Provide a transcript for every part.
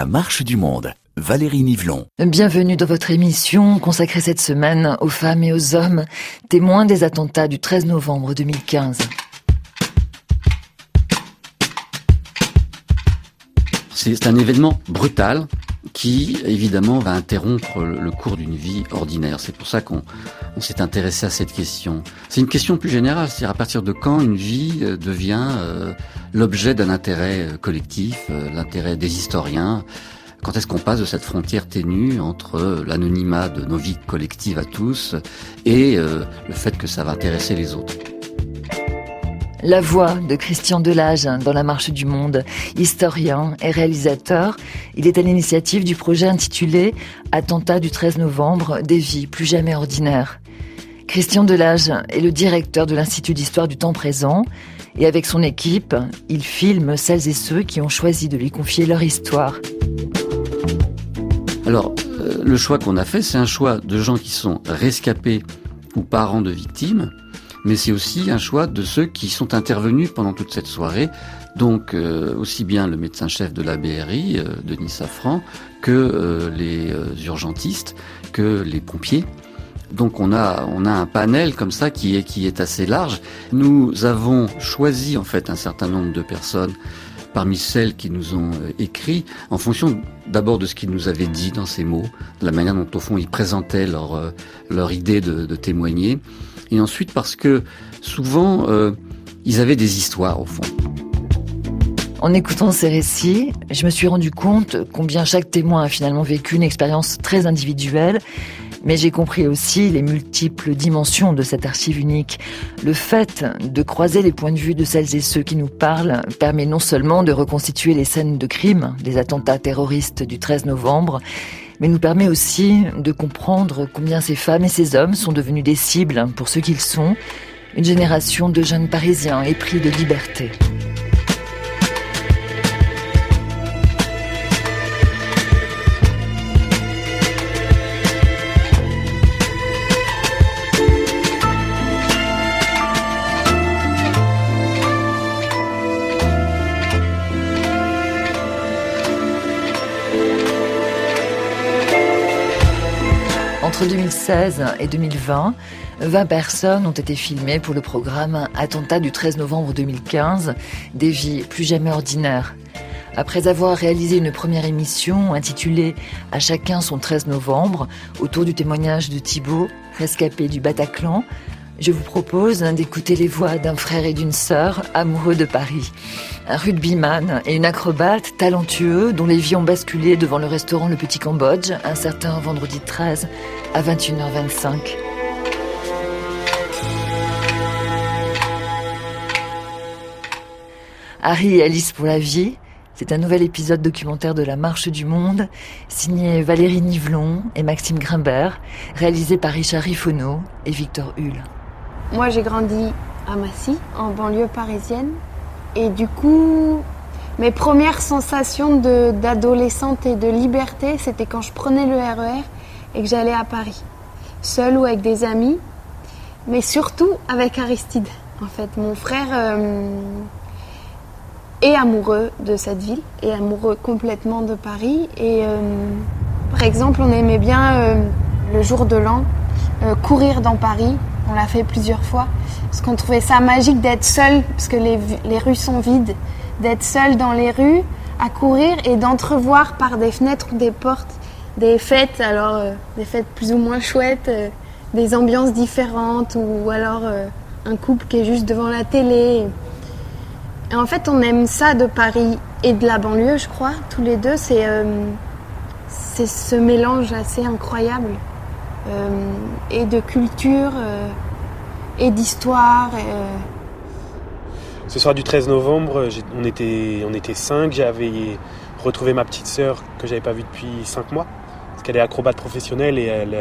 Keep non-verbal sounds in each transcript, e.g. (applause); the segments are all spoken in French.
La marche du monde. Valérie Nivelon. Bienvenue dans votre émission consacrée cette semaine aux femmes et aux hommes témoins des attentats du 13 novembre 2015. C'est un événement brutal qui, évidemment, va interrompre le cours d'une vie ordinaire. C'est pour ça qu'on s'est intéressé à cette question. C'est une question plus générale, c'est-à-dire à partir de quand une vie euh, devient euh, l'objet d'un intérêt euh, collectif, l'intérêt des historiens. Quand est-ce qu'on passe de cette frontière ténue entre l'anonymat de nos vies collectives à tous et le fait que ça va intéresser les autres? La voix de Christian Delage dans La Marche du Monde, historien et réalisateur. Il est à l'initiative du projet intitulé Attentat du 13 novembre, des vies plus jamais ordinaires. Christian Delage est le directeur de l'Institut d'histoire du temps présent et avec son équipe, il filme celles et ceux qui ont choisi de lui confier leur histoire. Alors, euh, le choix qu'on a fait, c'est un choix de gens qui sont rescapés ou parents de victimes, mais c'est aussi un choix de ceux qui sont intervenus pendant toute cette soirée. Donc euh, aussi bien le médecin-chef de la BRI, euh, Denis Safran, que euh, les urgentistes, que les pompiers. Donc on a on a un panel comme ça qui est qui est assez large. Nous avons choisi en fait un certain nombre de personnes parmi celles qui nous ont écrit en fonction d'abord de ce qu'ils nous avaient dit dans ces mots, de la manière dont au fond ils présentaient leur leur idée de, de témoigner et ensuite parce que souvent, euh, ils avaient des histoires au fond. En écoutant ces récits, je me suis rendu compte combien chaque témoin a finalement vécu une expérience très individuelle, mais j'ai compris aussi les multiples dimensions de cette archive unique. Le fait de croiser les points de vue de celles et ceux qui nous parlent permet non seulement de reconstituer les scènes de crime des attentats terroristes du 13 novembre, mais nous permet aussi de comprendre combien ces femmes et ces hommes sont devenus des cibles pour ce qu'ils sont, une génération de jeunes Parisiens épris de liberté. 2016 et 2020, 20 personnes ont été filmées pour le programme Attentat du 13 novembre 2015, des vies plus jamais ordinaires. Après avoir réalisé une première émission intitulée À chacun son 13 novembre, autour du témoignage de Thibault, rescapé du Bataclan, je vous propose d'écouter les voix d'un frère et d'une sœur amoureux de Paris. Un rugbyman et une acrobate talentueux dont les vies ont basculé devant le restaurant Le Petit Cambodge un certain vendredi 13 à 21h25. Harry et Alice pour la vie, c'est un nouvel épisode documentaire de La Marche du Monde, signé Valérie Nivelon et Maxime Grimbert, réalisé par Richard Rifonneau et Victor Hull. Moi, j'ai grandi à Massy, en banlieue parisienne. Et du coup, mes premières sensations d'adolescente et de liberté, c'était quand je prenais le RER e et que j'allais à Paris, seule ou avec des amis, mais surtout avec Aristide. En fait, mon frère euh, est amoureux de cette ville, est amoureux complètement de Paris. Et euh, par exemple, on aimait bien euh, le jour de l'an courir dans Paris on l'a fait plusieurs fois. Parce qu'on trouvait ça magique d'être seul, parce que les, rues sont vides, d'être seul dans les rues, à courir et d'entrevoir par des fenêtres ou des portes des fêtes, alors euh, des fêtes plus ou moins chouettes, euh, des ambiances différentes, ou alors euh, un couple qui est juste devant la télé. En fait, on aime ça de Paris et de la banlieue, je crois, tous les deux. C'est ce mélange assez incroyable. Euh, et de culture euh, et d'histoire. Euh. Ce soir du 13 novembre, on était, on était cinq. J'avais retrouvé ma petite sœur que j'avais pas vue depuis cinq mois. Parce qu'elle est acrobate professionnelle et elle,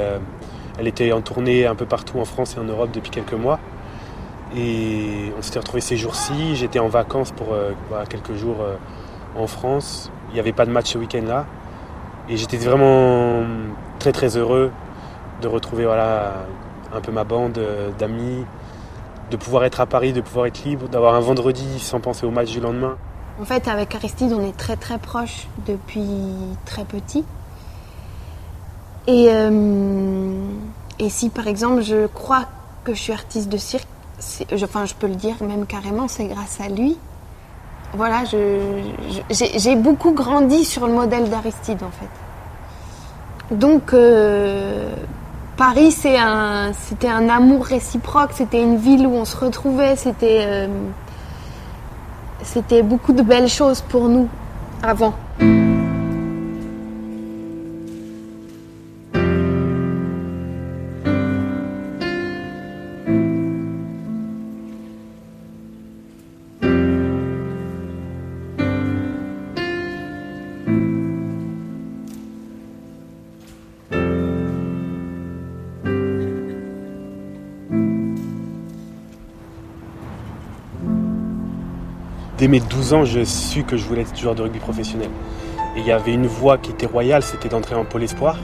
elle était en tournée un peu partout en France et en Europe depuis quelques mois. Et on s'était retrouvés ces jours-ci. J'étais en vacances pour quelques jours en France. Il n'y avait pas de match ce week-end-là. Et j'étais vraiment très très heureux de retrouver voilà, un peu ma bande euh, d'amis, de pouvoir être à Paris, de pouvoir être libre, d'avoir un vendredi sans penser au match du lendemain. En fait, avec Aristide, on est très très proches depuis très petit. Et, euh, et si par exemple je crois que je suis artiste de cirque, enfin je peux le dire même carrément, c'est grâce à lui. Voilà, j'ai beaucoup grandi sur le modèle d'Aristide en fait. Donc euh, Paris, c'était un, amour réciproque, c'était une ville où on se retrouvait, c'était euh, c'était beaucoup de belles choses pour nous avant. Dès mes 12 ans, je su que je voulais être joueur de rugby professionnel. Et il y avait une voie qui était royale, c'était d'entrer en pôle espoir.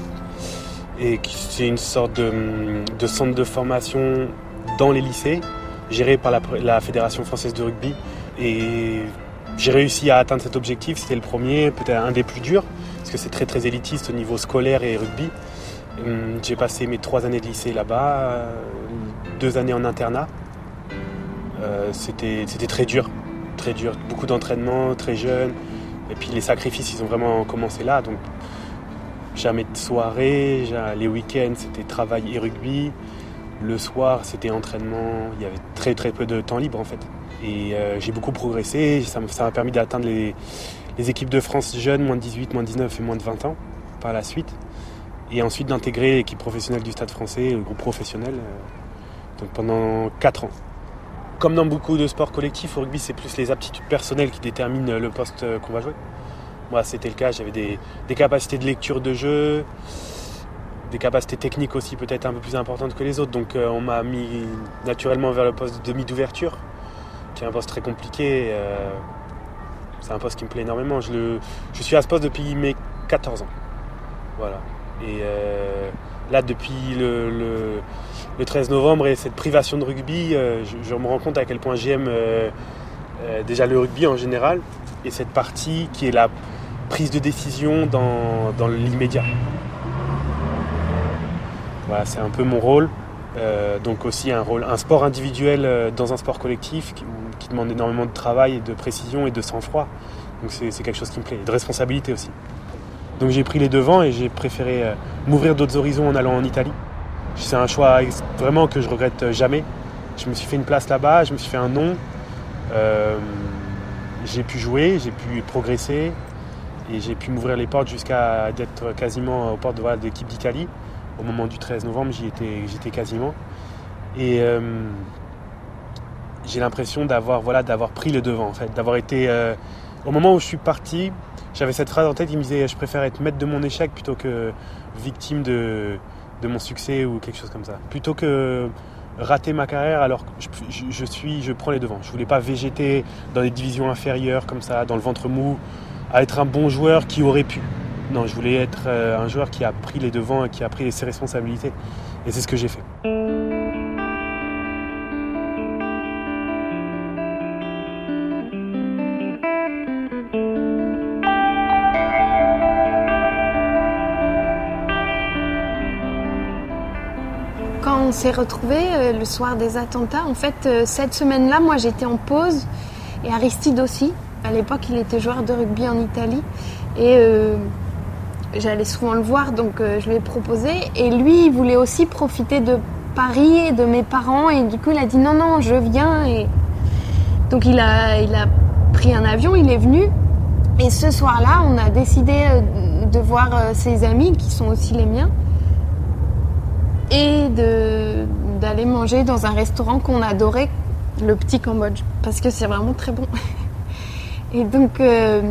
Et c'est une sorte de, centre de formation dans les lycées, géré par la, Fédération française de rugby. Et j'ai réussi à atteindre cet objectif. C'était le premier, peut-être un des plus durs, parce que c'est très très élitiste au niveau scolaire et rugby. Hum, j'ai passé mes trois années de lycée là-bas, deux années en internat. Euh, c'était très dur très dur, beaucoup d'entraînement, très jeune. Et puis les sacrifices, ils ont vraiment commencé là. Donc jamais de soirée, les week-ends, c'était travail et rugby. Le soir, c'était entraînement. Il y avait très très peu de temps libre en fait. Et euh, j'ai beaucoup progressé. Ça m'a permis d'atteindre les, équipes de France jeunes, moins de 18, moins de 19 et moins de 20 ans par la suite. Et ensuite d'intégrer l'équipe professionnelle du Stade français, le groupe professionnel, euh, donc pendant 4 ans. Comme dans beaucoup de sports collectifs, au rugby, c'est plus les aptitudes personnelles qui déterminent le poste euh, qu'on va jouer. Moi, c'était le cas. J'avais des, capacités de lecture de jeu, des capacités techniques aussi peut-être un peu plus importantes que les autres. Donc, euh, on m'a mis naturellement vers le poste de demi d'ouverture, qui est un poste très compliqué. Euh, c'est un poste qui me plaît énormément. Je, suis à ce poste depuis mes 14 ans. Voilà. Et là, depuis le le 13 novembre et cette privation de rugby, euh, je, me rends compte à quel point j'aime euh, euh, déjà le rugby en général et cette partie qui est la prise de décision dans, l'immédiat. Voilà, c'est un peu mon rôle. donc aussi un rôle, un sport individuel dans un sport collectif qui, demande énormément de travail, de précision et de sang-froid. Donc c'est quelque chose qui me plaît, de responsabilité aussi. Donc j'ai pris les devants et j'ai préféré m'ouvrir d'autres horizons en allant en Italie. C'est un choix vraiment que je regrette jamais. Je me suis fait une place là-bas, je me suis fait un nom. Euh, j'ai pu jouer, j'ai pu progresser et j'ai pu m'ouvrir les portes jusqu'à d'être quasiment aux portes de l'équipe d'Italie. Au moment du 13 novembre, j'y étais, j'étais quasiment. Et euh, j'ai l'impression d'avoir voilà, d'avoir pris le devant en fait, d'avoir été euh, au moment où je suis parti, j'avais cette phrase en tête qui me disait je préfère être maître de mon échec plutôt que victime de, de mon succès ou quelque chose comme ça. Plutôt que rater ma carrière alors que je, suis, je prends les devants. Je voulais pas végéter dans les divisions inférieures comme ça, dans le ventre mou, à être un bon joueur qui aurait pu. Non, je voulais être euh, un joueur qui a pris les devants et qui a pris ses responsabilités. Et c'est ce que j'ai fait. S'est retrouvés euh, le soir des attentats, en fait, euh, cette semaine-là, moi j'étais en pause et Aristide aussi. À l'époque, il était joueur de rugby en Italie et euh, j'allais souvent le voir, donc je lui ai proposé. Et lui, il voulait aussi profiter de Paris et de mes parents et du coup, il a dit non, non, je viens. Et donc il a, il a pris un avion, il est venu. Et ce soir-là, on a décidé de voir ses amis qui sont aussi les miens et d'aller manger dans un restaurant qu'on adorait, le Petit Cambodge, parce que c'est vraiment très bon. (laughs) Et donc, euh,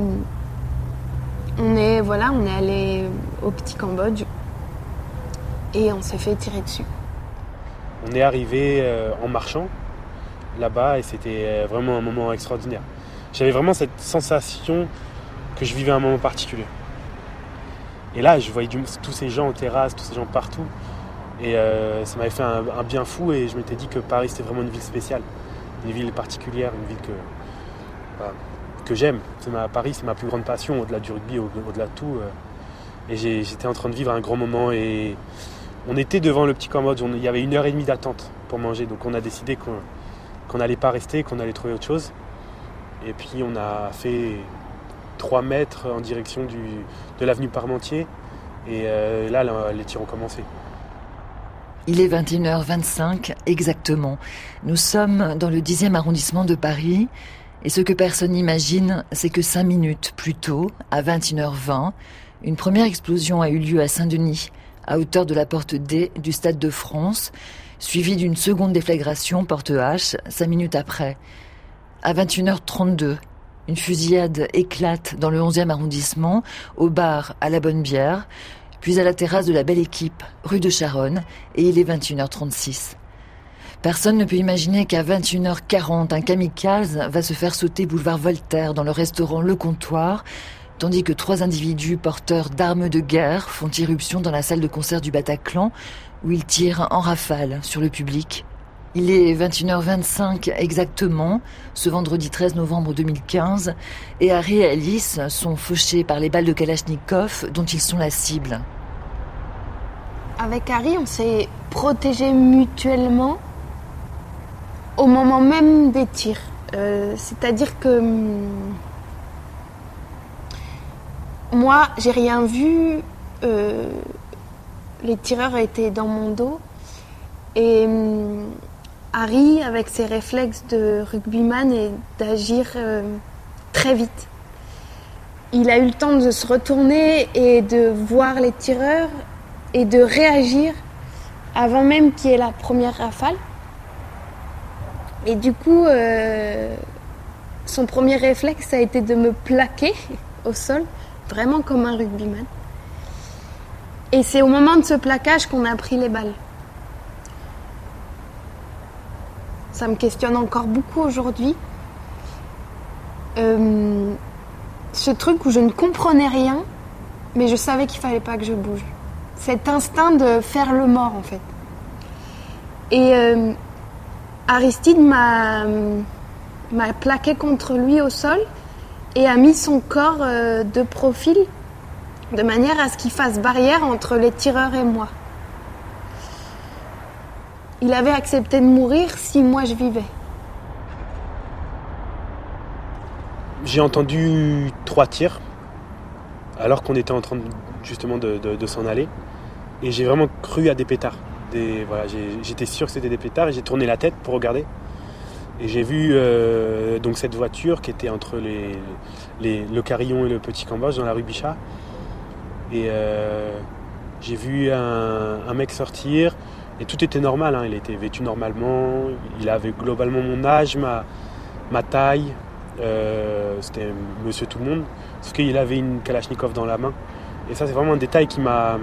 on est voilà, est allé au Petit Cambodge et on s'est fait tirer dessus. On est arrivé euh, en marchant là-bas et c'était euh, vraiment un moment extraordinaire. J'avais vraiment cette sensation que je vivais un moment particulier. Et là, je voyais tous ces gens en terrasse, tous ces gens partout. Et euh, ça m'avait fait un, bien fou et je m'étais dit que Paris c'était vraiment une ville spéciale, une ville particulière, une ville que. que j'aime. Paris, c'est ma plus grande passion, au-delà du rugby, au-delà de tout. et j'étais en train de vivre un grand moment et on était devant le petit Cambodge, il y avait une heure et demie d'attente pour manger, donc on a décidé qu'on n'allait pas rester, qu'on allait trouver autre chose. Et puis on a fait 3 mètres en direction de l'avenue Parmentier, et euh, là les tirs ont commencé. Il est 21h25 exactement. Nous sommes dans le 10e arrondissement de Paris. Et ce que personne n'imagine, c'est que 5 minutes plus tôt, à 21h20, une première explosion a eu lieu à Saint-Denis à hauteur de la porte D du Stade de France, suivie d'une seconde déflagration porte H, cinq minutes après. À 21h32, une fusillade éclate dans le 11e arrondissement, au bar à la Bonne Bière, puis à la terrasse de la Belle Équipe, rue de Charonne, et il est 21h36. Personne ne peut imaginer qu'à 21h40, un kamikaze va se faire sauter boulevard Voltaire dans le restaurant Le Comptoir, tandis que trois individus porteurs d'armes de guerre font irruption dans la salle de concert du Bataclan, où ils tirent en rafale sur le public. Il est 21h25 exactement, ce vendredi 13 novembre 2015, et Harry et Alice sont fauchés par les balles de Kalachnikov dont ils sont la cible. Avec Harry, on s'est protégés mutuellement au moment même des tirs. Euh, c'est-à-dire que hum, moi, j'ai rien vu. Euh, les tireurs étaient dans mon dos. Et hum, Harry, avec ses réflexes de rugbyman, et d'agir euh, très vite. Il a eu le temps de se retourner et de voir les tireurs et de réagir avant même qu'il y ait la première rafale. Et du coup, euh, son premier réflexe a été de me plaquer au sol vraiment comme un rugbyman. Et c'est au moment de ce plaquage qu'on a pris les balles. Ça me questionne encore beaucoup aujourd'hui. Euh, ce truc où je ne comprenais rien, mais je savais qu'il fallait pas que je bouge. Cet instinct de faire le mort en fait. Et euh, Aristide m'a plaqué contre lui au sol et a mis son corps euh, de profil de manière à ce qu'il fasse barrière entre les tireurs et moi. Il avait accepté de mourir si moi je vivais. J'ai entendu trois tirs alors qu'on était en train justement de, s'en aller et j'ai vraiment cru à des pétards. J'étais sûr que c'était des pétards et j'ai tourné la tête pour regarder. Et j'ai vu euh, donc cette voiture qui était entre le Carillon et le Petit Cambodge dans la rue Bichat. Et euh, j'ai vu un, mec sortir et tout était normal. Hein. Il était vêtu normalement, il avait globalement mon âge, ma, taille. Euh, c'était monsieur tout le monde. Sauf qu'il avait une Kalachnikov dans la main. Et ça, c'est vraiment un détail qui m'a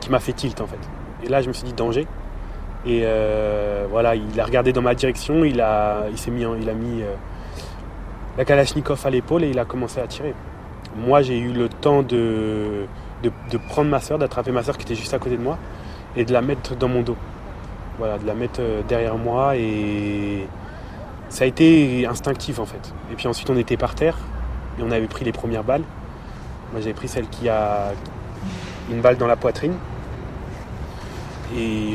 qui m'a fait tilt en fait. Et là, je me suis dit danger. Et euh, voilà, il a regardé dans ma direction, il a, il s'est mis, il a mis euh, la Kalachnikov à l'épaule et il a commencé à tirer. Moi, j'ai eu le temps de, de, prendre ma soeur, d'attraper ma soeur qui était juste à côté de moi et de la mettre dans mon dos. Voilà, de la mettre euh, derrière moi et ça a été instinctif en fait. Et puis ensuite, on était par terre et on avait pris les premières balles. Moi, j'avais pris celle qui a une balle dans la poitrine et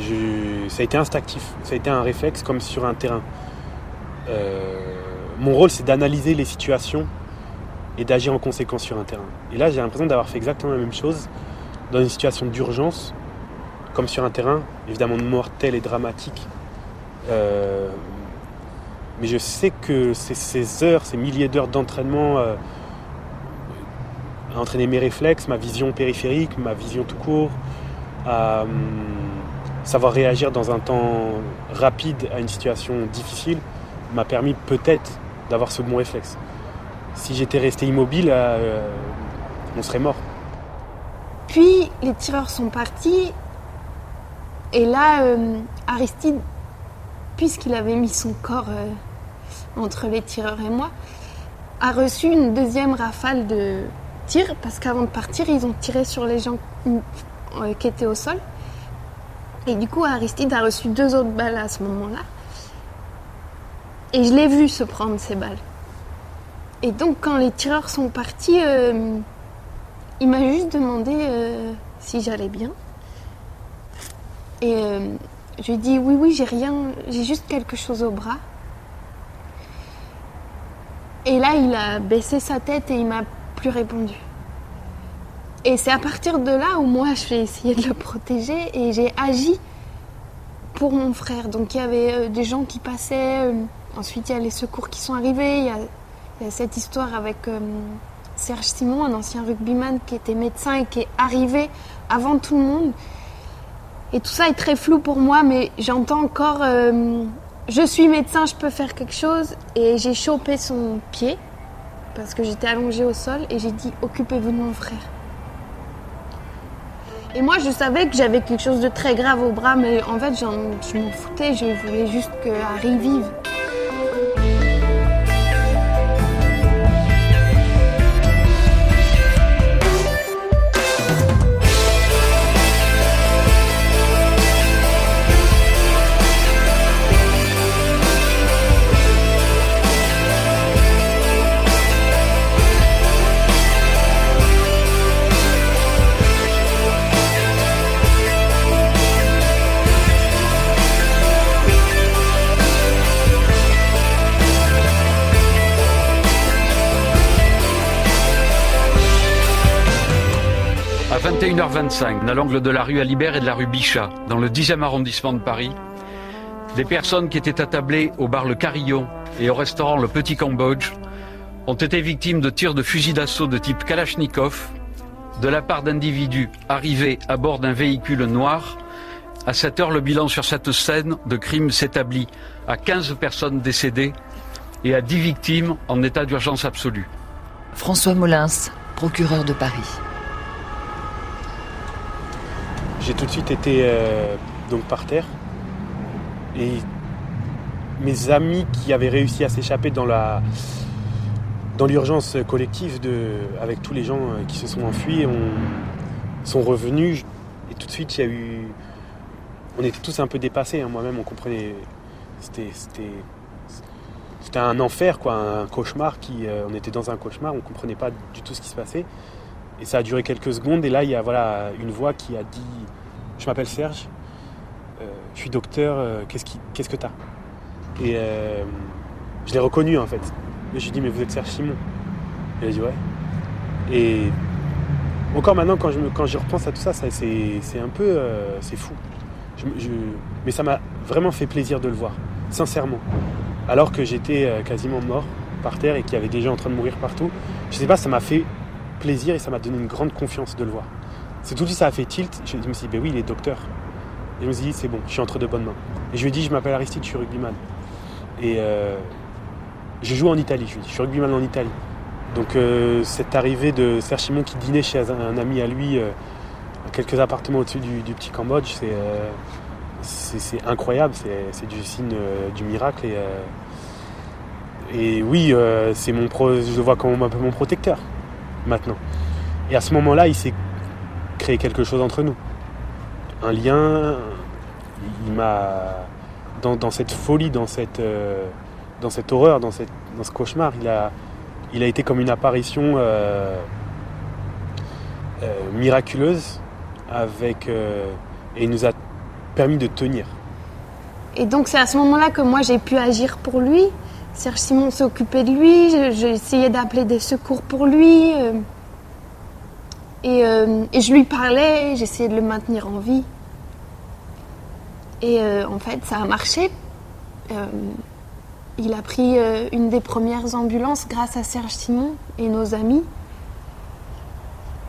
ça a été instinctif, ça a été un réflexe comme sur un terrain. Euh, mon rôle, c'est d'analyser les situations et d'agir en conséquence sur un terrain. Et là, j'ai l'impression d'avoir fait exactement la même chose dans une situation d'urgence, comme sur un terrain, évidemment mortel et dramatique. Euh, mais je sais que ces heures, ces milliers d'heures d'entraînement euh, à entraîner mes réflexes, ma vision périphérique, ma vision tout court, à, hum, savoir réagir dans un temps rapide à une situation difficile m'a permis peut-être d'avoir ce bon réflexe. Si j'étais resté immobile, euh, on serait mort. Puis les tireurs sont partis et là, euh, Aristide, puisqu'il avait mis son corps euh, entre les tireurs et moi, a reçu une deuxième rafale de tirs parce qu'avant de partir, ils ont tiré sur les gens qui étaient au sol. Et du coup, Aristide a reçu deux autres balles à ce moment-là. Et je l'ai vu se prendre ces balles. Et donc, quand les tireurs sont partis, euh, il m'a juste demandé euh, si j'allais bien. Et euh, je lui dit oui, oui, j'ai rien, j'ai juste quelque chose au bras. Et là, il a baissé sa tête et il m'a plus répondu. Et c'est à partir de là où moi, j'ai essayé de le protéger et j'ai agi pour mon frère. Donc il y avait euh, des gens qui passaient, euh, ensuite il y a les secours qui sont arrivés, il y a, cette histoire avec Serge Simon, un ancien rugbyman qui était médecin et qui est arrivé avant tout le monde. Et tout ça est très flou pour moi, mais j'entends encore euh, je suis médecin, je peux faire quelque chose. Et j'ai chopé son pied parce que j'étais allongée au sol et j'ai dit occupez-vous de mon frère. Et moi, je savais que j'avais quelque chose de très grave au bras, mais en fait, je m'en foutais. Je voulais juste que Harry vive. À 21h25, à l'angle de la rue Alibert et de la rue Bichat, dans le 10e arrondissement de Paris, des personnes qui étaient attablées au bar Le Carillon et au restaurant Le Petit Cambodge ont été victimes de tirs de fusil d'assaut de type Kalachnikov de la part d'individus arrivés à bord d'un véhicule noir. À cette heure, le bilan sur cette scène de crime s'établit à 15 personnes décédées et à 10 victimes en état d'urgence absolue. François Molins, procureur de Paris. J'ai tout de suite été euh, donc par terre. Et mes amis qui avaient réussi à s'échapper dans la dans l'urgence collective de, avec tous les gens euh, qui se sont enfuis ont, sont revenus et tout de suite il y a eu on était tous un peu dépassés hein. moi-même on comprenait c'était c'était un enfer quoi un cauchemar qui euh, on était dans un cauchemar on comprenait pas du tout ce qui se passait et ça a duré quelques secondes. Et là il y a voilà une voix qui a dit je m'appelle Serge. Euh, je suis docteur. Euh, qu'est-ce qui qu'est-ce que t'as? Et euh, je l'ai reconnu en fait. Et je lui ai dit mais vous êtes Serge Simon il a dit ouais et encore maintenant quand je quand repense à tout ça, c'est un peu c'est fou. Mais ça m'a vraiment fait plaisir de le voir sincèrement. Alors que j'étais quasiment mort par terre et qu'il y avait des gens en train de mourir partout je sais pas ça m'a fait et ça m'a donné une grande confiance de le voir. C'est tout de suite ça a fait tilt. Je, me suis dit ben oui il est docteur. Et je me suis dit c'est bon je suis entre de bonnes mains. Et je lui ai dit je m'appelle Aristide je suis rugbyman. Et euh, je joue en Italie je lui ai dit. Je suis rugbyman en Italie. Donc euh, cette arrivée de Serge Simon qui dînait chez un, ami à lui euh, quelques appartements au-dessus du, petit Cambodge c'est euh, incroyable. C'est du signe du miracle. Et et oui, c'est mon pro, je le vois comme un peu mon protecteur maintenant. Et à ce moment-là, il s'est créé quelque chose entre nous. Un lien, il m'a dans, cette folie, dans cette, euh, dans cette horreur, dans, cette, dans ce cauchemar, il a, il a été comme une apparition euh, euh, miraculeuse avec, et il nous a permis de tenir. Et donc c'est à ce moment-là que moi j'ai pu agir pour lui? Serge Simon s'est occupé de lui, j'ai essayé d'appeler des secours pour lui. euh, et, euh, et je lui parlais, j'essayais de le maintenir en vie. Et euh, en fait ça a marché. Il a pris une des premières ambulances grâce à Serge Simon et nos amis.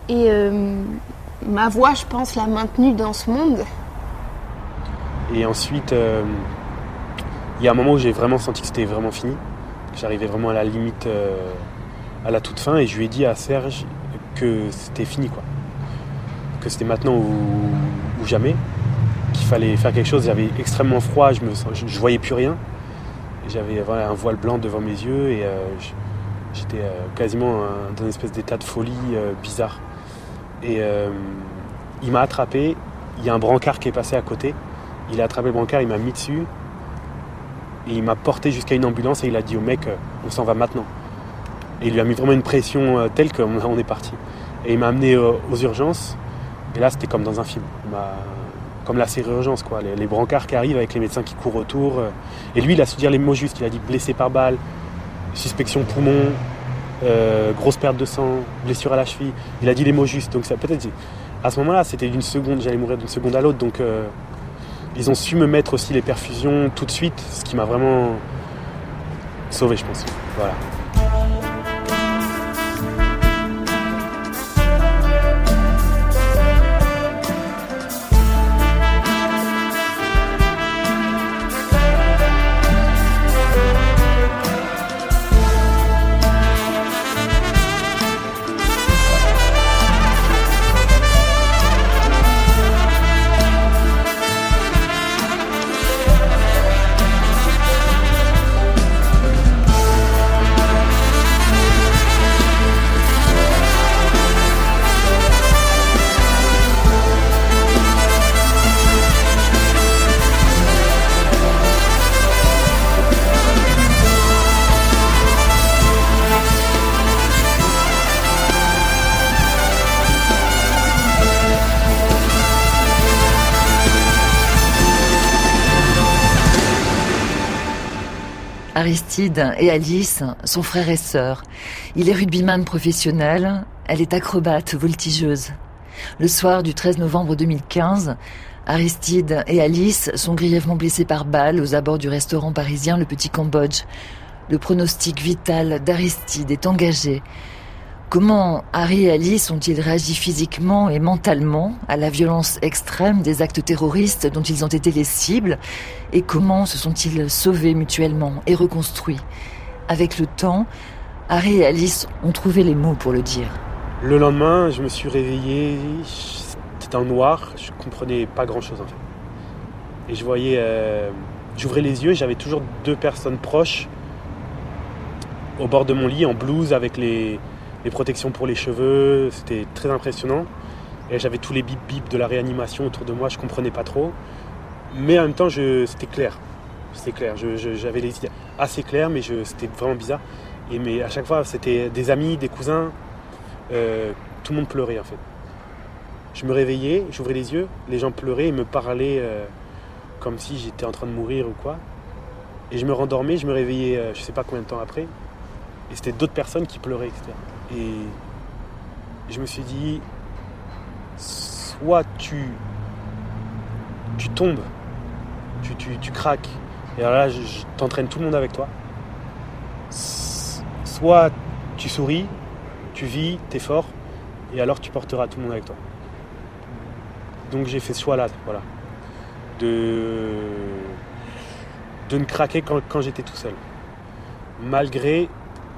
Et ma voix, je pense, l'a maintenu dans ce monde. Et ensuite, il y a un moment où j'ai vraiment senti que c'était vraiment fini. J'arrivais vraiment à la limite, euh, à la toute fin, et je lui ai dit à Serge que c'était fini, quoi. Que c'était maintenant ou, jamais, qu'il fallait faire quelque chose. J'avais extrêmement froid, je je voyais plus rien. J'avais un voile blanc devant mes yeux et euh, j'étais euh, quasiment dans une espèce d'état de folie bizarre. Et il m'a attrapé. Il y a un brancard qui est passé à côté. Il a attrapé le brancard, il m'a mis dessus. Il m'a porté jusqu'à une ambulance et il a dit au mec, euh, on s'en va maintenant. Et il lui a mis vraiment une pression euh, telle qu'on (laughs) on est parti. Et il m'a amené euh, aux urgences. Et là, c'était comme dans un film. Comme la série Urgence, quoi. Les, brancards qui arrivent avec les médecins qui courent autour. Et lui, il a su dire les mots justes. Il a dit blessé par balle, suspicion poumon, grosse perte de sang, blessure à la cheville. Il a dit les mots justes. Donc ça peut-être. À ce moment-là, c'était d'une seconde, j'allais mourir d'une seconde à l'autre. Donc ils ont su me mettre aussi les perfusions tout de suite, ce qui m'a vraiment sauvé, je pense. Voilà. Aristide et Alice sont frères et sœurs. Il est rugbyman professionnel, elle est acrobate voltigeuse. Le soir du 13 novembre 2015, Aristide et Alice sont grièvement blessés par balle aux abords du restaurant parisien Le Petit Cambodge. Le pronostic vital d'Aristide est engagé. Comment Harry et Alice ont-ils réagi physiquement et mentalement à la violence extrême des actes terroristes dont ils ont été les cibles et comment se sont-ils sauvés mutuellement et reconstruits? Avec le temps, Harry et Alice ont trouvé les mots pour le dire. Le lendemain, je me suis réveillé, c'était en noir, je comprenais pas grand chose en fait. Et je voyais, euh, j'ouvrais les yeux, j'avais toujours deux personnes proches au bord de mon lit en blouse avec les, les protections pour les cheveux, c'était très impressionnant. Et j'avais tous les bip bip de la réanimation autour de moi, je comprenais pas trop. Mais en même temps, c'était clair. C'était clair. J'avais les idées assez claires, mais c'était vraiment bizarre. Et mais à chaque fois, c'était des amis, des cousins. euh, tout le monde pleurait en fait. Je me réveillais, j'ouvrais les yeux, les gens pleuraient et me parlaient euh, comme si j'étais en train de mourir ou quoi. Et je me rendormais, je me réveillais euh, je sais pas combien de temps après. Et c'était d'autres personnes qui pleuraient, etc. Et je me suis dit, soit tu, tu tombes, tu, tu, tu craques, et alors là, je, t'entraîne tout le monde avec toi. Soit tu souris, tu vis, t'es fort, et alors tu porteras tout le monde avec toi. Donc j'ai fait ce choix-là, voilà. De, de ne craquer quand, quand j'étais tout seul. Malgré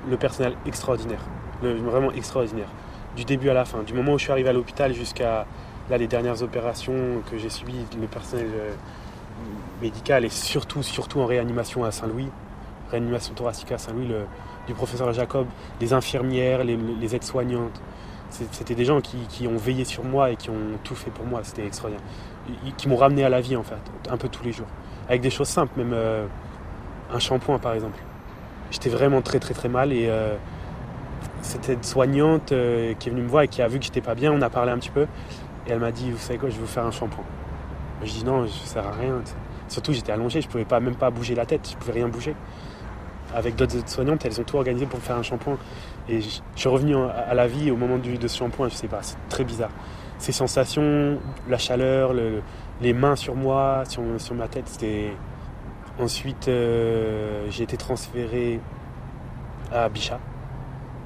le personnel extraordinaire, vraiment extraordinaire. Du début à la fin, du moment où je suis arrivé à l'hôpital jusqu'à là, les dernières opérations que j'ai subies, le personnel euh, médical et surtout, surtout en réanimation à Saint-Louis, réanimation thoracique à Saint-Louis, du professeur Jacob, les infirmières, les, aides-soignantes. C'était des gens qui, qui ont veillé sur moi et qui ont tout fait pour moi. C'était extraordinaire. Qui m'ont ramené à la vie, en fait, un peu tous les jours. Avec des choses simples, même euh, un shampoing, par exemple. J'étais vraiment très, très, très mal. Et euh, cette aide-soignante euh, qui est venue me voir et qui a vu que j'étais pas bien, on a parlé un petit peu. Et elle m'a dit Vous savez quoi, je vais vous faire un shampoing. Je dis Non, ça sert à rien. Surtout, j'étais allongé, je pouvais pas, même pas bouger la tête, je pouvais rien bouger avec d'autres aides-soignantes, elles ont tout organisé pour me faire un shampoing. Et je suis revenu à la vie au moment du, de ce shampoing, je sais pas, c'est très bizarre. Ces sensations, la chaleur, le- les mains sur moi, sur, sur ma tête, c'était. Ensuite, euh, j'ai été transféré à Bichat,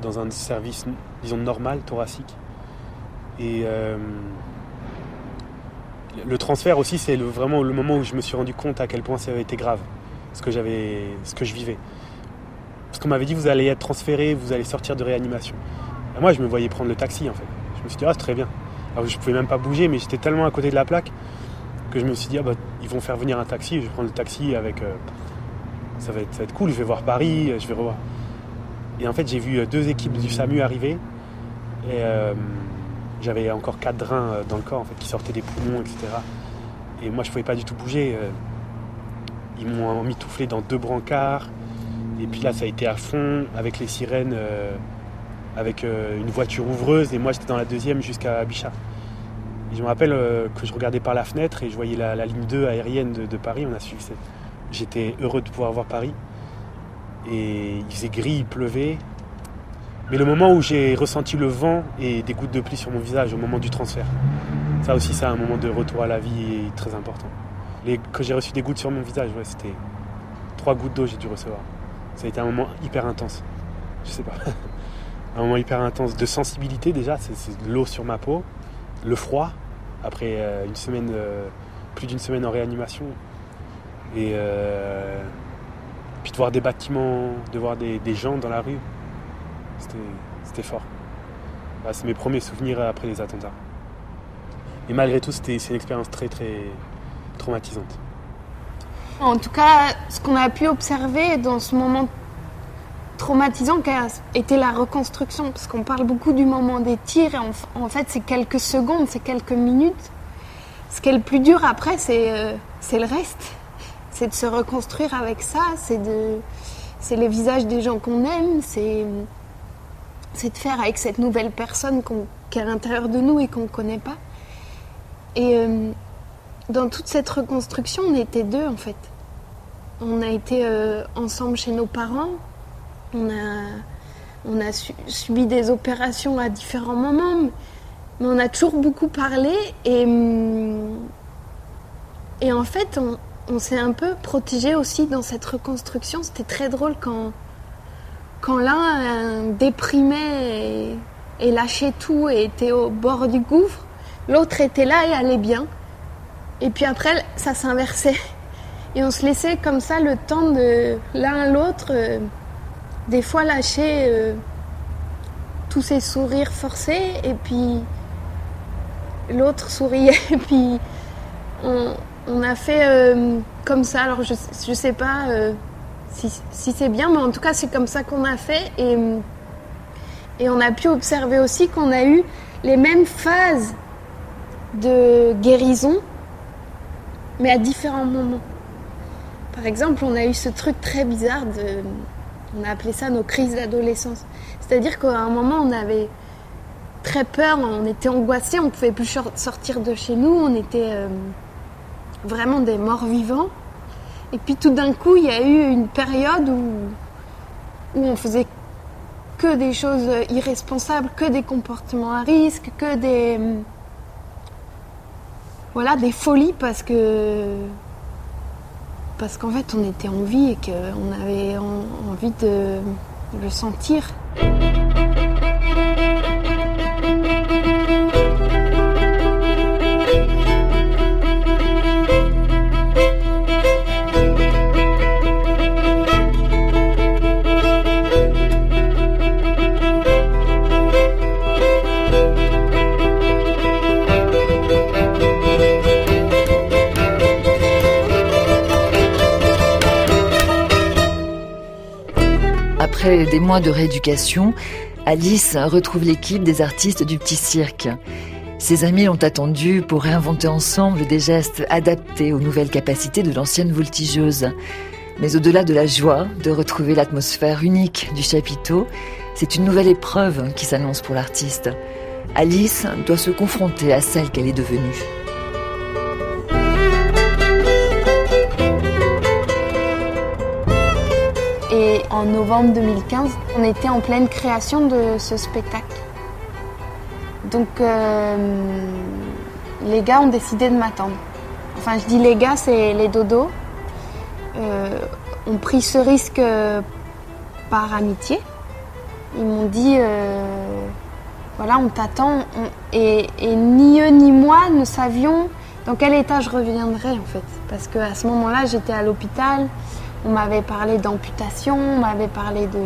dans un service, disons, normal, thoracique. Et euh, le transfert aussi, c'est vraiment le moment où je me suis rendu compte à quel point ça avait été grave, ce que, j'avais, ce que je vivais. Parce qu'on m'avait dit, vous allez être transféré, vous allez sortir de réanimation. Moi, je me voyais prendre le taxi, en fait. Je me suis dit, ah, c'est très bien. Alors, je pouvais même pas bouger, mais j'étais tellement à côté de la plaque que je me suis dit, ah, bah, ils vont faire venir un taxi, je vais prendre le taxi avec. euh, ça, va être, ça va être cool, je vais voir Paris, je vais revoir. Et en fait, j'ai vu euh, deux équipes du SAMU arriver. Et euh, j'avais encore quatre drains euh, dans le corps, en fait, qui sortaient des poumons, etc. Et moi, je pouvais pas du tout bouger. Ils m'ont emmitouflé dans deux brancards. Et puis là, ça a été à fond avec les sirènes, avec une voiture ouvreuse. Et moi, j'étais dans la deuxième jusqu'à Bichat. Et je me rappelle que je regardais par la fenêtre et je voyais la, ligne 2 aérienne de, de Paris. On a suivi cette- J'étais heureux de pouvoir voir Paris. Et il faisait gris, il pleuvait. Mais le moment où j'ai ressenti le vent et des gouttes de pluie sur mon visage au moment du transfert, ça aussi, c'est un moment de retour à la vie très important. Les, quand j'ai reçu des gouttes sur mon visage, ouais, c'était trois gouttes d'eau j'ai dû recevoir. Ça a été un moment hyper intense. Je sais pas. (laughs) un moment hyper intense de sensibilité déjà, c'est l'eau sur ma peau, le froid après euh, une semaine, euh, plus d'une semaine en réanimation, et euh, de voir des bâtiments, de voir des, gens dans la rue, c'était fort. Bah, c'est mes premiers souvenirs après les attentats. Et malgré tout, c'était une expérience très très traumatisante. En tout cas, ce qu'on a pu observer dans ce moment traumatisant qu'a été la reconstruction, parce qu'on parle beaucoup du moment des tirs, en, fait c'est quelques secondes, c'est quelques minutes. Ce qui est le plus dur après, c'est euh, le reste. C'est de se reconstruire avec ça, c'est de, c'est les visages des gens qu'on aime, c'est c'est de faire avec cette nouvelle personne qu'on- qui à l'intérieur de nous et qu'on ne connaît pas. Et euh, dans toute cette reconstruction, on était deux en fait. On a été euh, ensemble chez nos parents. On a, on a su- subi des opérations à différents moments. Mais on a toujours beaucoup parlé. Et, et en fait, on, on s'est un peu protégé aussi dans cette reconstruction. C'était très drôle quand, l'un euh, déprimait et, et lâchait tout et était au bord du gouffre. L'autre était là et allait bien. Et puis après, ça s'inversait. Et on se laissait comme ça le temps de l'un à l'autre, euh, des fois lâcher euh, tous ces sourires forcés, et puis l'autre souriait, (laughs) et puis on, on a fait euh, comme ça. Alors je, je sais pas euh, si, c'est bien, mais en tout cas c'est comme ça qu'on a fait. Et, on a pu observer aussi qu'on a eu les mêmes phases de guérison mais à différents moments. Par exemple, on a eu ce truc très bizarre de. On a appelé ça nos crises d'adolescence. C'est-à-dire qu'à un moment, on avait très peur, on était angoissés, on ne pouvait plus sor- sortir de chez nous, on était euh, vraiment des morts vivants. Et puis tout d'un coup, il y a eu une période où, où on faisait que des choses irresponsables, que des comportements à risque, que des voilà, des folies parce que parce qu'en fait on était en vie et qu'on avait en- envie de le sentir. Après des mois de rééducation, Alice retrouve l'équipe des artistes du petit cirque. Ses amis l'ont attendue pour réinventer ensemble des gestes adaptés aux nouvelles capacités de l'ancienne voltigeuse. Mais au-delà de la joie de retrouver l'atmosphère unique du chapiteau, c'est une nouvelle épreuve qui s'annonce pour l'artiste. Alice doit se confronter à celle qu'elle est devenue. En novembre 2015, on était en pleine création de ce spectacle. Donc euh, les gars ont décidé de m'attendre. Enfin, je dis les gars, c'est les dodos. Euh, ont pris ce risque par amitié. Ils m'ont dit, euh, voilà, on t'attend. Et, et ni eux ni moi ne savions dans quel état je reviendrais en fait. Parce qu'à ce moment-là, j'étais à l'hôpital. On m'avait parlé d'amputation, on m'avait parlé de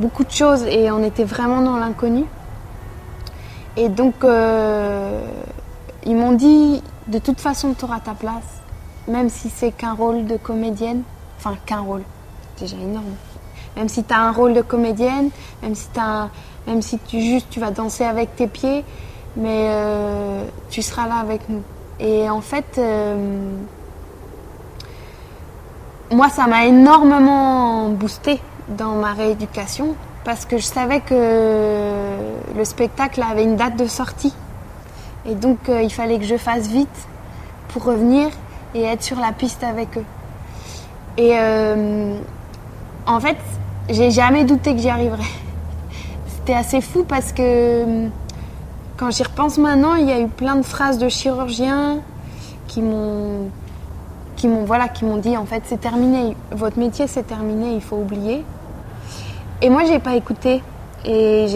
beaucoup de choses et on était vraiment dans l'inconnu. Et donc, euh, ils m'ont dit, de toute façon, tu auras ta place, même si c'est qu'un rôle de comédienne. Enfin, qu'un rôle, déjà énorme. Même si tu as un rôle de comédienne, même si, un- même si tu juste tu vas danser avec tes pieds, mais euh, tu seras là avec nous. Et en fait, euh, moi, ça m'a énormément boosté dans ma rééducation parce que je savais que le spectacle avait une date de sortie. Et donc, euh, il fallait que je fasse vite pour revenir et être sur la piste avec eux. Et euh, en fait, j'ai jamais douté que j'y arriverais. (laughs) C'était assez fou parce que quand j'y repense maintenant, il y a eu plein de phrases de chirurgiens qui m'ont qui m'ont voilà, qui m'ont dit en fait c'est terminé, votre métier c'est terminé, il faut oublier. Et moi j'ai pas écouté et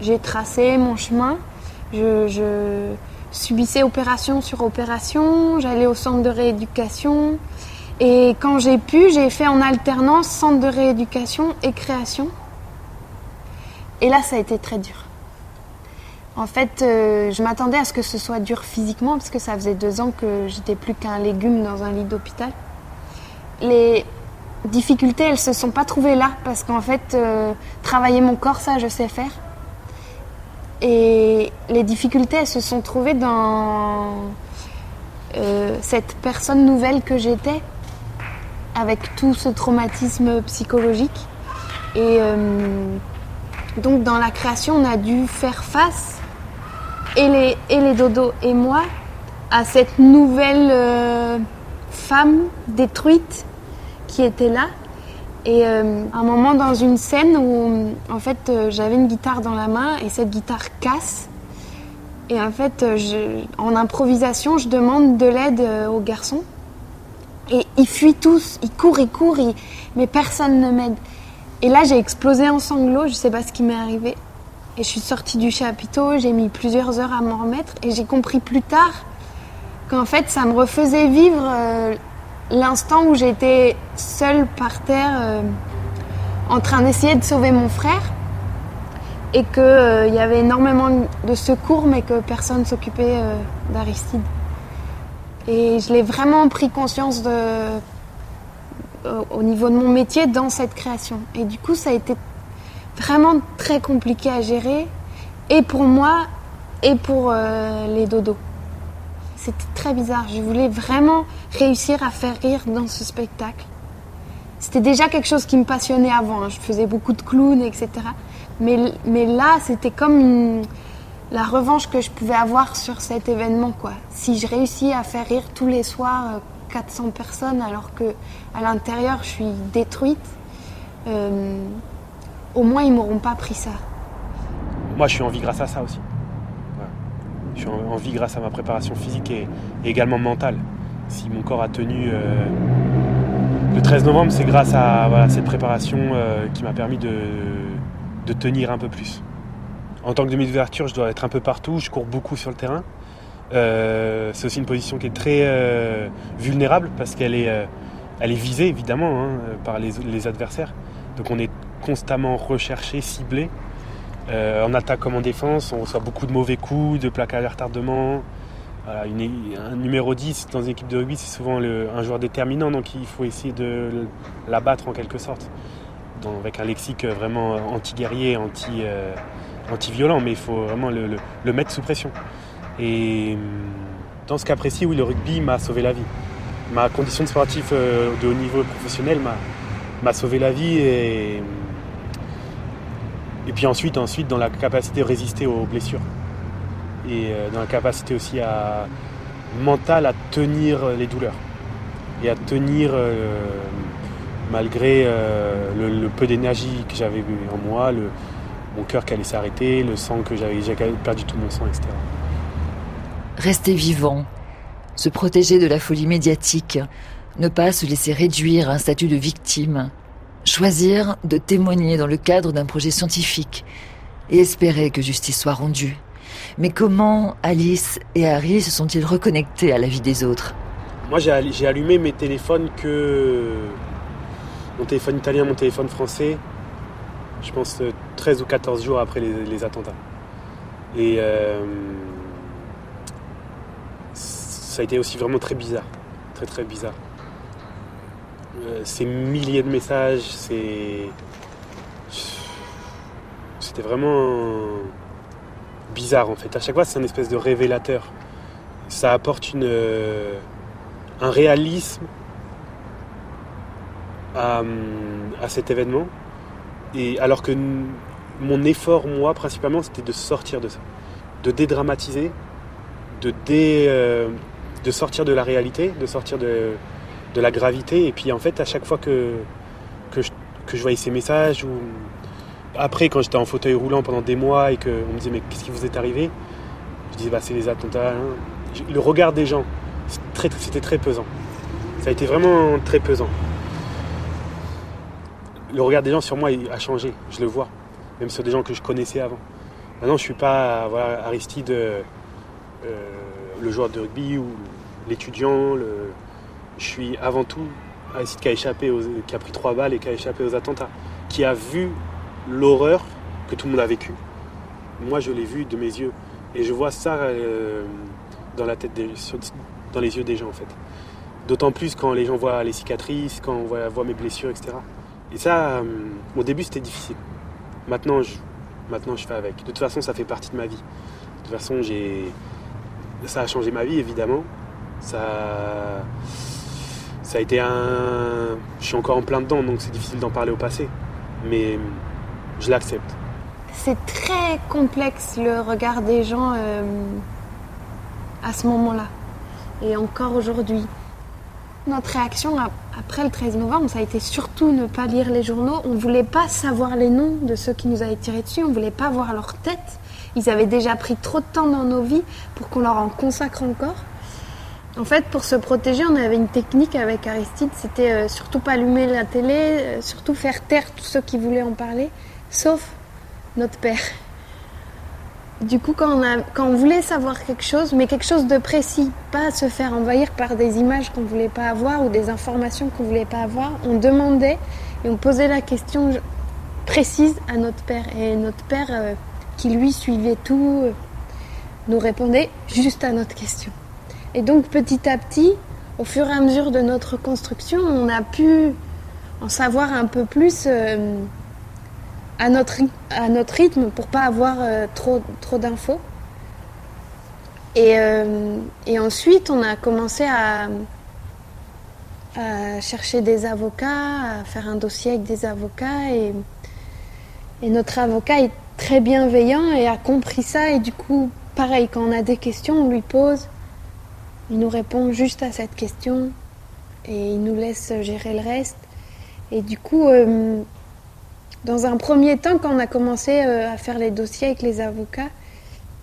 j'ai tracé mon chemin. Je, subissais opération sur opération, j'allais au centre de rééducation et quand j'ai pu, j'ai fait en alternance centre de rééducation et création. Et là ça a été très dur. En fait, euh, je m'attendais à ce que ce soit dur physiquement, parce que ça faisait deux ans que j'étais plus qu'un légume dans un lit d'hôpital. Les difficultés, elles se sont pas trouvées là, parce qu'en fait, euh, travailler mon corps, ça, je sais faire. Et les difficultés, elles se sont trouvées dans euh, cette personne nouvelle que j'étais, avec tout ce traumatisme psychologique. Et donc, dans la création, on a dû faire face et les, et les dodos et moi à cette nouvelle euh, femme détruite qui était là. Et euh, un moment dans une scène où en fait euh, j'avais une guitare dans la main et cette guitare casse. Et en fait, en improvisation, je demande de l'aide aux garçons. Et ils fuient tous, ils courent, ils courent, mais personne ne m'aide. Et là, j'ai explosé en sanglots, je sais pas ce qui m'est arrivé. Et je suis sortie du chapiteau, j'ai mis plusieurs heures à m'en remettre et j'ai compris plus tard qu'en fait ça me refaisait vivre euh, l'instant où j'étais seule par terre euh, en train d'essayer de sauver mon frère et qu'il euh, y avait énormément de secours mais que personne ne s'occupait d'Aristide. Et je l'ai vraiment pris conscience au niveau de mon métier dans cette création. Et du coup ça a été vraiment très compliqué à gérer, et pour moi, et pour euh, les dodos. C'était très bizarre. Je voulais vraiment réussir à faire rire dans ce spectacle. C'était déjà quelque chose qui me passionnait avant. Hein. Je faisais beaucoup de clowns, etc. Mais, mais là, c'était comme la revanche que je pouvais avoir sur cet événement. Quoi. Si je réussis à faire rire tous les soirs 400 euh, personnes alors que à l'intérieur je suis détruite, euh, au moins ils m'auront pas pris ça. Moi, je suis en vie grâce à ça aussi. Je suis en vie grâce à ma préparation physique et, également mentale. Si mon corps a tenu euh, le 13 novembre, c'est grâce à cette préparation euh, qui m'a permis de, tenir un peu plus. En tant que demi d'ouverture, je dois être un peu partout, je cours beaucoup sur le terrain. Euh, c'est aussi une position qui est très vulnérable parce qu'elle est, visée évidemment hein, par les, les, adversaires. Donc on est constamment recherché, ciblé. Euh, en attaque comme en défense, on reçoit beaucoup de mauvais coups, de plaquages à retardement. un numéro 10 dans une équipe de rugby, c'est souvent un joueur déterminant, donc il faut essayer de l'abattre en quelque sorte. avec un lexique vraiment anti-guerrier, euh, anti-violent, mais il faut vraiment le, mettre sous pression. Et dans ce cas précis, oui, le rugby m'a sauvé la vie. Ma condition de sportif euh, de haut niveau professionnel m'a sauvé la vie et et puis ensuite, ensuite, dans la capacité de résister aux blessures. Et euh, dans la capacité aussi à, mentale à tenir les douleurs. Et à tenir euh, malgré euh, le, peu d'énergie que j'avais en moi, le, mon cœur qui allait s'arrêter, le sang que j'avais, j'avais perdu tout mon sang, etc. Rester vivant, se protéger de la folie médiatique, ne pas se laisser réduire à un statut de victime, choisir de témoigner dans le cadre d'un projet scientifique et espérer que justice soit rendue. Mais comment Alice et Harry se sont-ils reconnectés à la vie des autres? Moi, j'ai allumé mes téléphones que. Mon téléphone italien, mon téléphone français, je pense 13 ou 14 jours après les, attentats. Et euh, ça a été aussi vraiment très bizarre. Très très bizarre. Euh, ces milliers de messages, c'est. C'était vraiment bizarre en fait. À chaque fois, c'est un espèce de révélateur. Ça apporte euh, un réalisme à, cet événement. Et alors que mon effort, moi, principalement, c'était de sortir de ça, de dédramatiser, de, euh, de sortir de la réalité, de sortir de, de la gravité. Et puis, en fait, à chaque fois que, je, voyais ces messages, ou après, quand j'étais en fauteuil roulant pendant des mois et qu'on me disait, mais qu'est-ce qui vous est arrivé? Je disais, bah, c'est les attentats. hein. Le regard des gens, c'était très, pesant. Ça a été vraiment très pesant. Le regard des gens sur moi a changé, je le vois, même sur des gens que je connaissais avant. Maintenant, je suis pas voilà, Aristide, euh, euh, le joueur de rugby ou l'étudiant. Le... Je suis avant tout Aristide qui a échappé, aux- qui a pris trois balles et qui a échappé aux attentats, qui a vu l'horreur que tout le monde a vécue. Moi, je l'ai vu de mes yeux et je vois ça euh, dans la tête, des, dans les yeux des gens en fait. D'autant plus quand les gens voient les cicatrices, quand on voit, voit mes blessures, etc. Et ça, euh, au début, c'était difficile. Maintenant je, maintenant, je fais avec. De toute façon, ça fait partie de ma vie. De toute façon, j'ai, ça a changé ma vie, évidemment. Ça, ça a été un. Je suis encore en plein dedans, donc c'est difficile d'en parler au passé. Mais je l'accepte. C'est très complexe le regard des gens euh, à ce moment-là. Et encore aujourd'hui. Notre réaction ap- après le 13 novembre, ça a été surtout ne pas lire les journaux. On ne voulait pas savoir les noms de ceux qui nous avaient tiré dessus. On ne voulait pas voir leur tête. Ils avaient déjà pris trop de temps dans nos vies pour qu'on leur en consacre encore. En fait, pour se protéger, on avait une technique avec Aristide. C'était euh, surtout pas allumer la télé, euh, surtout faire taire tous ceux qui voulaient en parler, sauf notre père. Du coup, quand on, voulait savoir quelque chose, mais quelque chose de précis, pas se faire envahir par des images qu'on voulait pas avoir ou des informations qu'on voulait pas avoir, on demandait et on posait la question précise à notre père. Et notre père, euh, qui lui suivait tout, nous répondait juste à notre question. Et donc petit à petit, au fur et à mesure de notre construction, on a pu en savoir un peu plus euh, à, notre, à notre rythme pour pas avoir euh, trop, trop d'infos. Et, euh, et ensuite, on a commencé à, chercher des avocats, à faire un dossier avec des avocats. Et notre avocat est très bienveillant et a compris ça. Et du coup, pareil, quand on a des questions, on lui pose. Il nous répond juste à cette question et il nous laisse gérer le reste. Et du coup, euh, dans un premier temps, quand on a commencé euh, à faire les dossiers avec les avocats,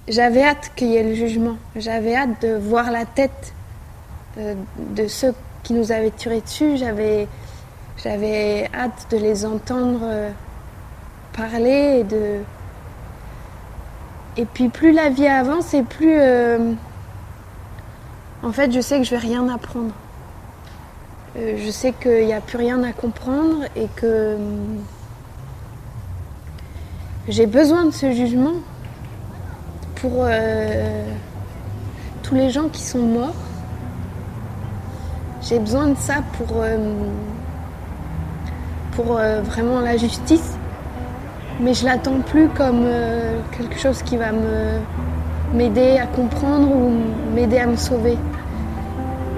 j'avais hâte qu'il y ait le jugement. J'avais hâte de voir la tête euh, de ceux qui nous avaient tiré dessus. J'avais, hâte de les entendre parler et de. Et puis plus la vie avance et plus. En fait, je sais que je vais rien apprendre. Euh, je sais qu'il n'y a plus rien à comprendre et que hum, j'ai besoin de ce jugement pour euh, tous les gens qui sont morts. J'ai besoin de ça pour, euh, pour vraiment la justice. Mais je l'attends plus comme quelque chose qui va me m'aider à comprendre ou m'aider à me sauver.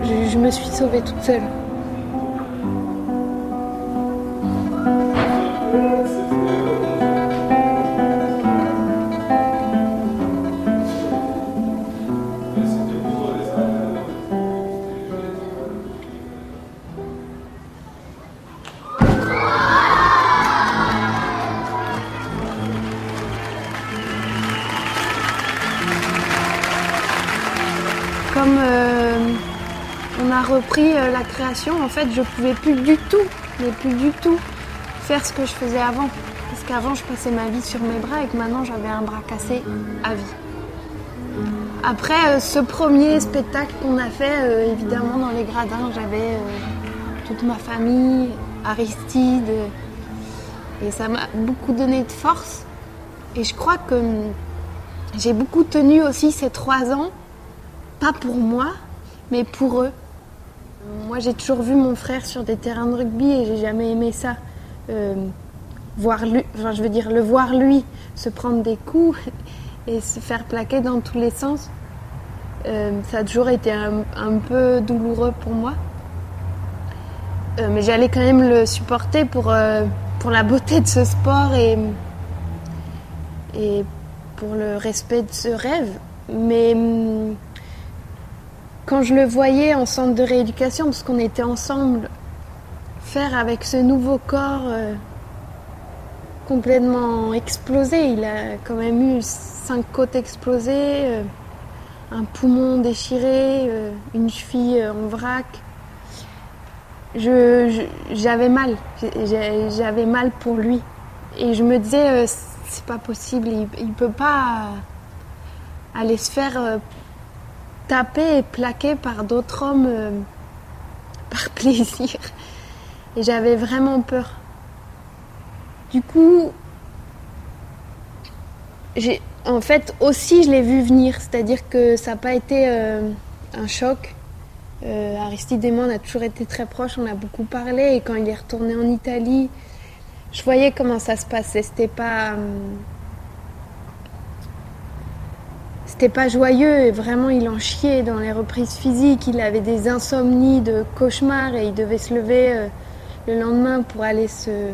Je, me suis sauvée toute seule. En fait, je pouvais plus du tout, mais plus du tout, faire ce que je faisais avant. Parce qu'avant, je passais ma vie sur mes bras et que maintenant, j'avais un bras cassé à vie. Après euh, ce premier spectacle qu'on a fait, euh, évidemment, dans les gradins, j'avais euh, toute ma famille, Aristide, et ça m'a beaucoup donné de force. Et je crois que hum, j'ai beaucoup tenu aussi ces trois ans pas pour moi, mais pour eux. Moi, j'ai toujours vu mon frère sur des terrains de rugby et j'ai jamais aimé ça. Euh, voir lui, enfin, je veux dire, le voir lui se prendre des coups (laughs) et se faire plaquer dans tous les sens, euh, ça a toujours été un, peu douloureux pour moi. Euh, mais j'allais quand même le supporter pour, pour la beauté de ce sport et, et pour le respect de ce rêve. Mais hum, quand je le voyais en centre de rééducation, parce qu'on était ensemble, faire avec ce nouveau corps euh, complètement explosé, il a quand même eu cinq côtes explosées, euh, un poumon déchiré, euh, une cheville en vrac. Je- J'avais mal, j'avais mal pour lui. Et je me disais, c'est pas possible, il, il peut pas aller se faire et plaquer par d'autres hommes euh, par (laughs) plaisir. Et j'avais vraiment peur. Du coup, j'ai, en fait, aussi, je l'ai vu venir. C'est-à-dire que ça n'a pas été euh, un choc. Euh, Aristide et moi, on a toujours été très proches, on a beaucoup parlé. Et quand il est retourné en Italie, je voyais comment ça se passait. C'était pas. C'était pas joyeux et vraiment il en chiait dans les reprises physiques. Il avait des insomnies de cauchemars et il devait se lever euh, le lendemain pour aller se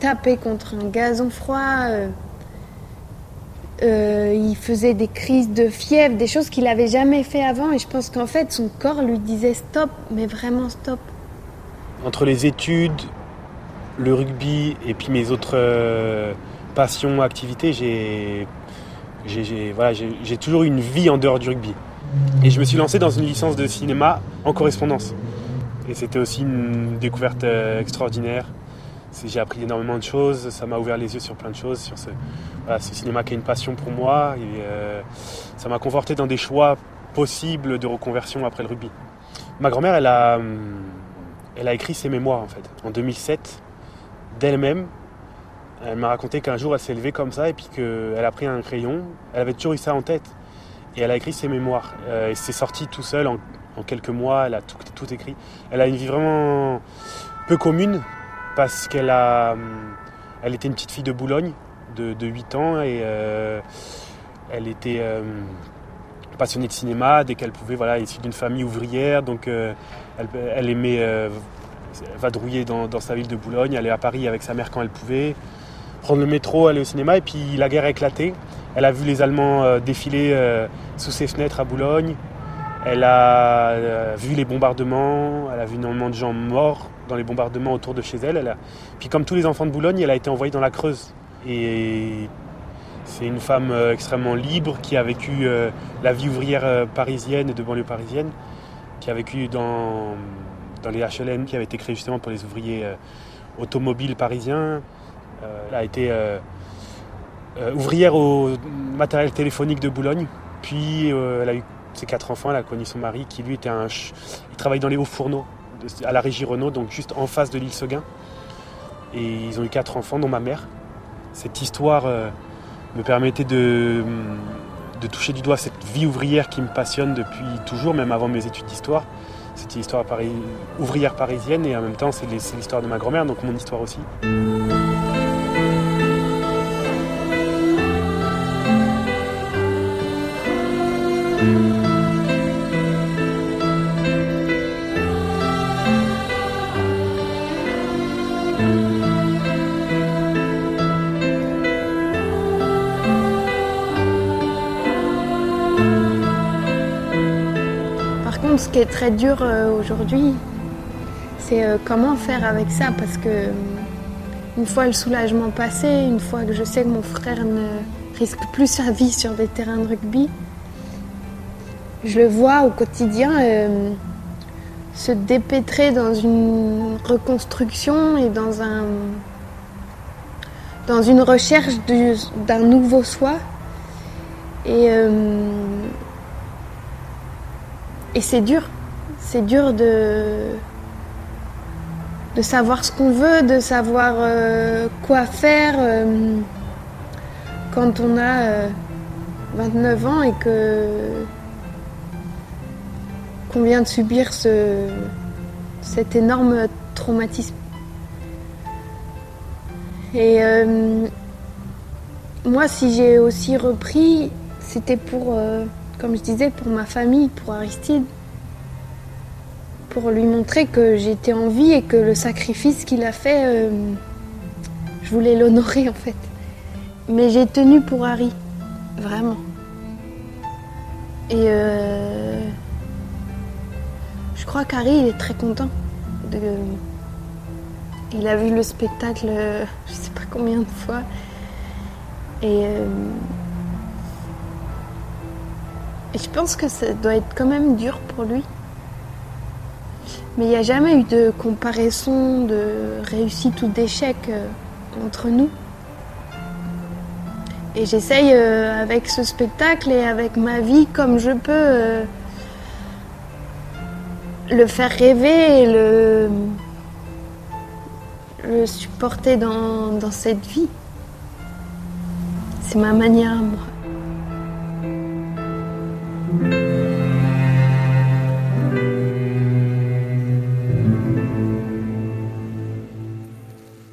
taper contre un gazon froid. euh. Euh, il faisait des crises de fièvre, des choses qu'il n'avait jamais fait avant et je pense qu'en fait son corps lui disait stop, mais vraiment stop. Entre les études, le rugby et puis mes autres passions, activités, j'ai j'ai- toujours eu une vie en dehors du rugby. Et je me suis lancé dans une licence de cinéma en correspondance. Et c'était aussi une découverte euh, extraordinaire. J'ai appris énormément de choses, ça m'a ouvert les yeux sur plein de choses, sur ce, cinéma qui est une passion pour moi. Euh, ça m'a conforté dans des choix possibles de reconversion après le rugby. Ma grand-mère, elle a, hum, a écrit ses mémoires en fait, en 2007, d'elle-même. Elle m'a raconté qu'un jour elle s'est levée comme ça et puis qu'elle a pris un crayon. Elle avait toujours eu ça en tête. Et elle a écrit ses mémoires. Euh, et c'est sorti tout seul en, quelques mois. Elle a tout, écrit. Elle a une vie vraiment peu commune parce qu'elle a, elle était une petite fille de Boulogne de, de 8 ans et euh, elle était euh, passionnée de cinéma dès qu'elle pouvait. Voilà, issue d'une famille ouvrière, donc euh, elle, elle aimait euh, vadrouiller dans, dans sa ville de Boulogne, aller à Paris avec sa mère quand elle pouvait, prendre le métro, aller au cinéma. Et puis la guerre a éclaté. Elle a vu les Allemands euh, défiler euh, sous ses fenêtres à Boulogne. Elle a euh, vu les bombardements. Elle a vu énormément de gens morts dans les bombardements autour de chez elle. Puis comme tous les enfants de Boulogne, elle a été envoyée dans la Creuse. Et c'est une femme extrêmement libre qui a vécu la vie ouvrière parisienne et de banlieue parisienne, qui a vécu dans, dans les HLM qui avaient été créés justement pour les ouvriers automobiles parisiens. Euh, elle a été euh, euh, ouvrière au matériel téléphonique de Boulogne. Puis euh, elle a eu ses quatre enfants, elle a connu son mari qui lui était un... Il travaille dans les hauts fourneaux à la régie Renault, donc juste en face de l'île Seguin. Et ils ont eu quatre enfants, dont ma mère. Cette histoire euh, me permettait de, de toucher du doigt cette vie ouvrière qui me passionne depuis toujours, même avant mes études d'histoire. C'était l'histoire ouvrière parisienne et en même temps c'est l'histoire de ma grand-mère, donc mon histoire aussi. Contre, ce qui est très dur euh, aujourd'hui, c'est euh, comment faire avec ça parce que euh, une fois le soulagement passé, une fois que je sais que mon frère ne risque plus sa vie sur des terrains de rugby, je le vois au quotidien se dépêtrer dans une reconstruction et dans un dans une recherche du- d'un nouveau soi. Et et c'est dur. C'est dur de, de savoir ce qu'on veut, de savoir euh, quoi faire euh, quand on a euh, 29 ans et que qu'on vient de subir ce, cet énorme traumatisme. Et euh, moi, si j'ai aussi repris, c'était pour, euh, comme je disais, pour ma famille, pour Aristide, pour lui montrer que j'étais en vie et que le sacrifice qu'il a fait, euh, je voulais l'honorer en fait. Mais j'ai tenu pour Harry, vraiment. Et euh, je crois qu'Harry il est très content. Il a vu le spectacle, euh, je sais pas combien de fois. Et je pense que ça doit être quand même dur pour lui. Mais il n'y a jamais eu de comparaison de réussite ou d'échec euh, entre nous. Et j'essaye euh, avec ce spectacle et avec ma vie comme je peux euh, le faire rêver et le, le supporter dans, dans cette vie. C'est ma manière moi.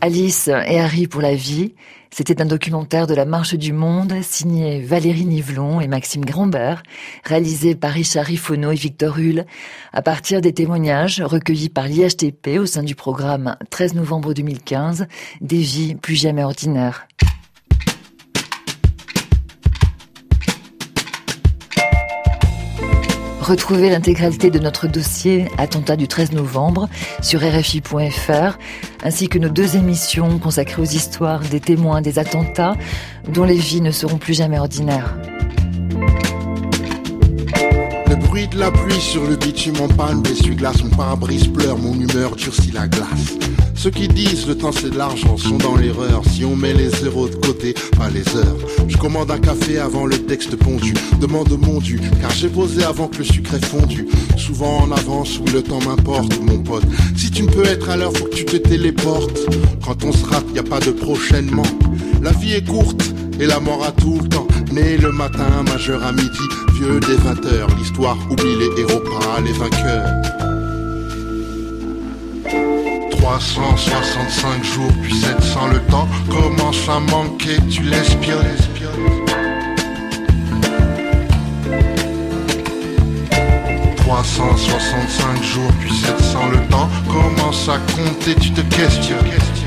Alice et Harry pour la vie, c'était un documentaire de la Marche du Monde signé Valérie Nivelon et Maxime Grambert, réalisé par Richard Rifono et Victor Hull, à partir des témoignages recueillis par l'IHTP au sein du programme 13 novembre 2015, Des vies plus jamais ordinaires. Retrouvez l'intégralité de notre dossier Attentat du 13 novembre sur RFI.fr, ainsi que nos deux émissions consacrées aux histoires des témoins des attentats dont les vies ne seront plus jamais ordinaires. La pluie sur le bitume en panne, l'essuie-glace, mon pare-brise pleure, mon humeur durcit la glace. Ceux qui disent le temps c'est de l'argent sont dans l'erreur. Si on met les zéros de côté, pas les heures. Je commande un café avant le texte pondu. Demande mon dû, car j'ai posé avant que le sucre ait fondu. Souvent en avance où le temps m'importe, mon pote. Si tu ne peux être à l'heure, faut que tu te téléportes. Quand on se rate, y a pas de prochainement. La vie est courte et la mort a tout le temps. Né le matin, majeur à midi, vieux des 20 heures. L'histoire oublie les héros, pas les vainqueurs. 365 jours, puis 700 le temps commence à manquer, tu l'espionnes. 365 jours, puis 700 le temps commence à compter, tu te questionnes.